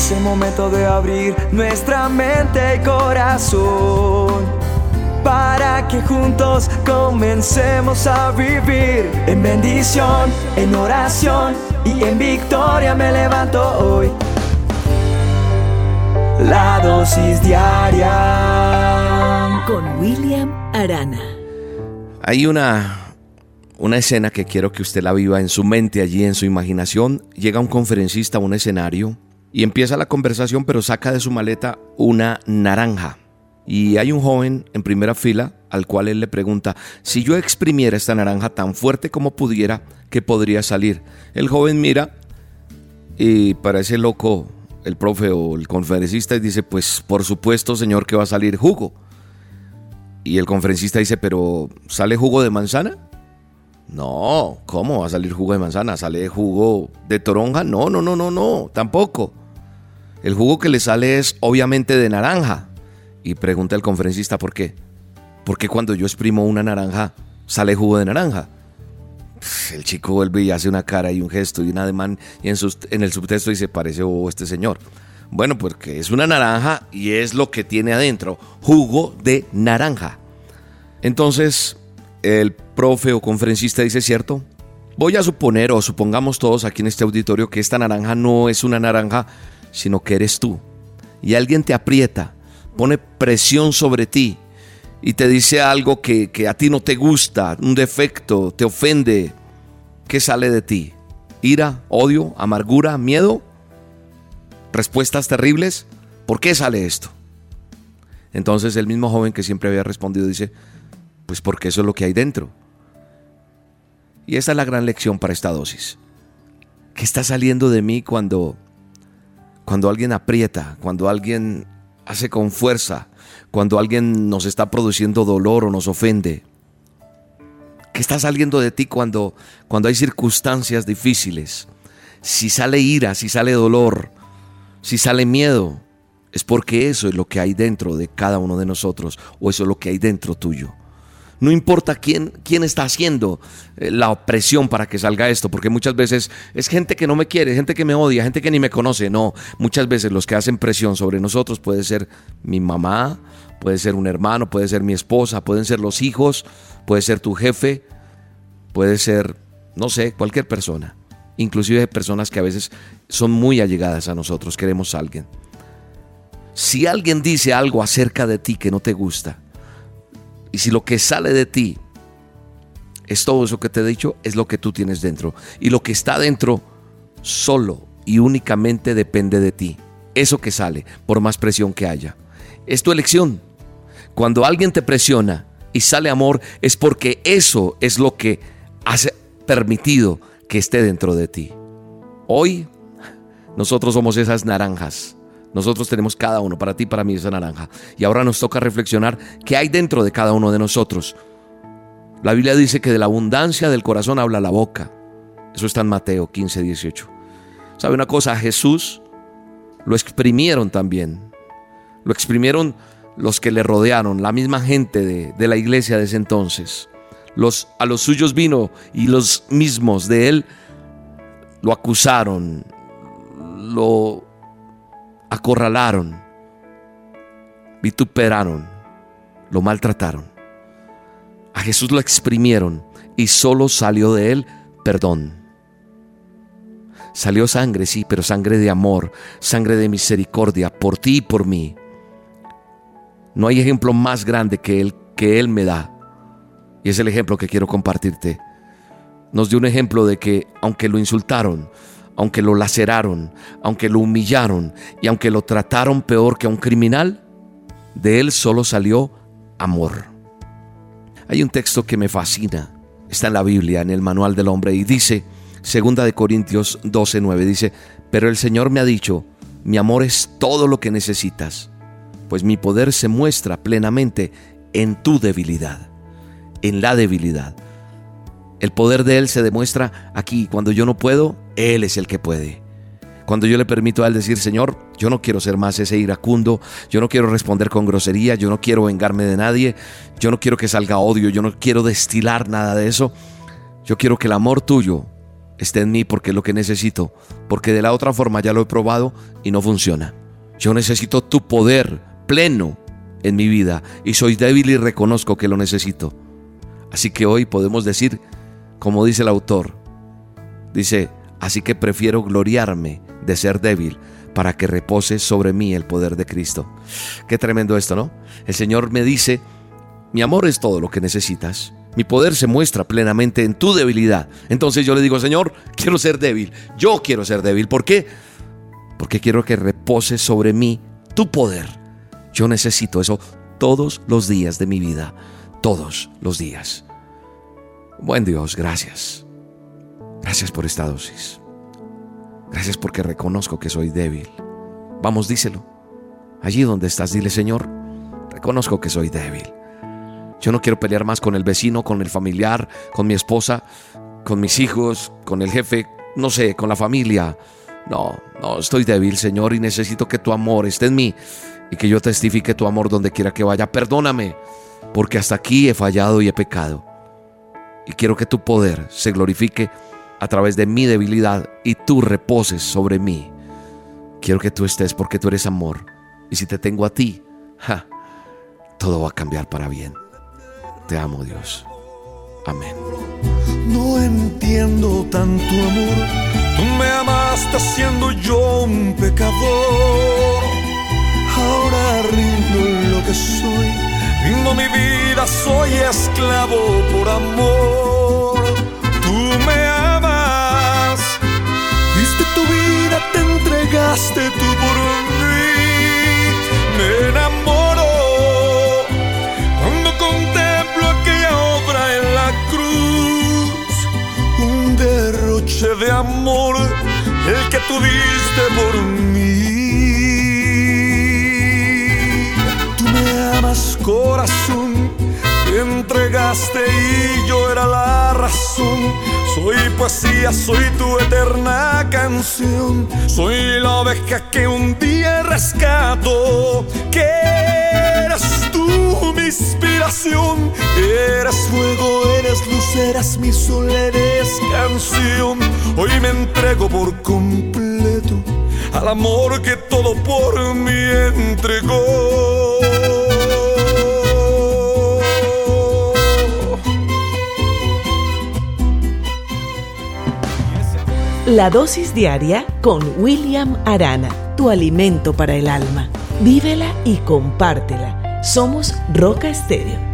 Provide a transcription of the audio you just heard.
Es el momento de abrir nuestra mente y corazón para que juntos comencemos a vivir en bendición, en oración y en victoria me levanto hoy. La dosis diaria con William Arana. Hay una una escena que quiero que usted la viva en su mente, allí en su imaginación. Llega un conferencista a un escenario y empieza la conversación, pero saca de su maleta una naranja. Y hay un joven en primera fila al cual él le pregunta, si yo exprimiera esta naranja tan fuerte como pudiera, ¿qué podría salir? El joven mira y parece loco el profe o el conferencista y dice, pues por supuesto señor que va a salir jugo. Y el conferencista dice, pero ¿sale jugo de manzana? No, ¿cómo va a salir jugo de manzana? ¿Sale jugo de toronja? No, no, no, no, no, tampoco. El jugo que le sale es obviamente de naranja. Y pregunta el conferencista por qué. ¿Por qué cuando yo exprimo una naranja sale jugo de naranja? El chico vuelve y hace una cara y un gesto y un ademán y en, el subtexto dice, parece oh, este señor. Bueno, porque es una naranja y es lo que tiene adentro, jugo de naranja. Entonces, el profe o conferencista dice, ¿cierto? Voy a suponer o supongamos todos aquí en este auditorio que esta naranja no es una naranja, sino que eres tú. Y alguien te aprieta, pone presión sobre ti y te dice algo que, que a ti no te gusta, un defecto, te ofende. ¿Qué sale de ti? ¿Ira, odio, amargura, miedo? ¿Respuestas terribles? ¿Por qué sale esto? Entonces el mismo joven que siempre había respondido dice, pues porque eso es lo que hay dentro. Y esa es la gran lección para esta dosis. ¿Qué está saliendo de mí cuando, cuando alguien aprieta, cuando alguien hace con fuerza, cuando alguien nos está produciendo dolor o nos ofende? ¿Qué está saliendo de ti cuando, cuando hay circunstancias difíciles? Si sale ira, si sale dolor, si sale miedo, es porque eso es lo que hay dentro de cada uno de nosotros o eso es lo que hay dentro tuyo. No importa quién, quién está haciendo eh, la opresión para que salga esto, porque muchas veces es gente que no me quiere, gente que me odia, gente que ni me conoce. No, muchas veces los que hacen presión sobre nosotros puede ser mi mamá, puede ser un hermano, puede ser mi esposa, pueden ser los hijos, puede ser tu jefe, puede ser, no sé, cualquier persona. Inclusive personas que a veces son muy allegadas a nosotros, queremos a alguien. Si alguien dice algo acerca de ti que no te gusta, y si lo que sale de ti es todo eso que te he dicho, es lo que tú tienes dentro. Y lo que está dentro solo y únicamente depende de ti. Eso que sale, por más presión que haya. Es tu elección. Cuando alguien te presiona y sale amor, es porque eso es lo que has permitido que esté dentro de ti. Hoy nosotros somos esas naranjas nosotros tenemos cada uno, para ti, para mí, esa naranja. Y ahora nos toca reflexionar qué hay dentro de cada uno de nosotros. La Biblia dice que de la abundancia del corazón habla la boca. Eso está en Mateo 15, 18. ¿Sabe una cosa? A Jesús lo exprimieron también. Lo exprimieron los que le rodearon, la misma gente de, de la iglesia de ese entonces. Los, a los suyos vino y los mismos de él lo acusaron, lo acorralaron, vituperaron, lo maltrataron. A Jesús lo exprimieron y solo salió de él perdón. Salió sangre, sí, pero sangre de amor, sangre de misericordia por ti y por mí. No hay ejemplo más grande que él que él me da. Y es el ejemplo que quiero compartirte. Nos dio un ejemplo de que aunque lo insultaron, aunque lo laceraron, aunque lo humillaron y aunque lo trataron peor que a un criminal, de él solo salió amor. Hay un texto que me fascina, está en la Biblia, en el manual del hombre, y dice, segunda de Corintios 12:9, dice, pero el Señor me ha dicho, mi amor es todo lo que necesitas, pues mi poder se muestra plenamente en tu debilidad, en la debilidad. El poder de Él se demuestra aquí. Cuando yo no puedo, Él es el que puede. Cuando yo le permito a Él decir, Señor, yo no quiero ser más ese iracundo, yo no quiero responder con grosería, yo no quiero vengarme de nadie, yo no quiero que salga odio, yo no quiero destilar nada de eso. Yo quiero que el amor tuyo esté en mí porque es lo que necesito, porque de la otra forma ya lo he probado y no funciona. Yo necesito tu poder pleno en mi vida y soy débil y reconozco que lo necesito. Así que hoy podemos decir, como dice el autor, dice, así que prefiero gloriarme de ser débil para que repose sobre mí el poder de Cristo. Qué tremendo esto, ¿no? El Señor me dice, mi amor es todo lo que necesitas. Mi poder se muestra plenamente en tu debilidad. Entonces yo le digo, Señor, quiero ser débil. Yo quiero ser débil. ¿Por qué? Porque quiero que repose sobre mí tu poder. Yo necesito eso todos los días de mi vida. Todos los días. Buen Dios, gracias. Gracias por esta dosis. Gracias porque reconozco que soy débil. Vamos, díselo. Allí donde estás, dile, Señor, reconozco que soy débil. Yo no quiero pelear más con el vecino, con el familiar, con mi esposa, con mis hijos, con el jefe, no sé, con la familia. No, no, estoy débil, Señor, y necesito que tu amor esté en mí y que yo testifique tu amor donde quiera que vaya. Perdóname, porque hasta aquí he fallado y he pecado. Y quiero que tu poder se glorifique a través de mi debilidad y tú reposes sobre mí. Quiero que tú estés porque tú eres amor. Y si te tengo a ti, todo va a cambiar para bien. Te amo Dios. Amén. No entiendo tanto amor. Tú me amaste siendo yo un pecador. Ahora rindo lo que soy. Rindo mi vida, soy esclavo por amor. De amor, el que tú diste por mí. Tú me amas, corazón. Te entregaste y yo era la razón. Soy poesía, soy tu eterna canción. Soy la oveja que un día rescato. Que inspiración. Eres fuego, eres luz, eres mi sol, eres canción. Hoy me entrego por completo al amor que todo por mí entregó. La dosis diaria con William Arana, tu alimento para el alma. Vívela y compártela. Somos Roca Estéreo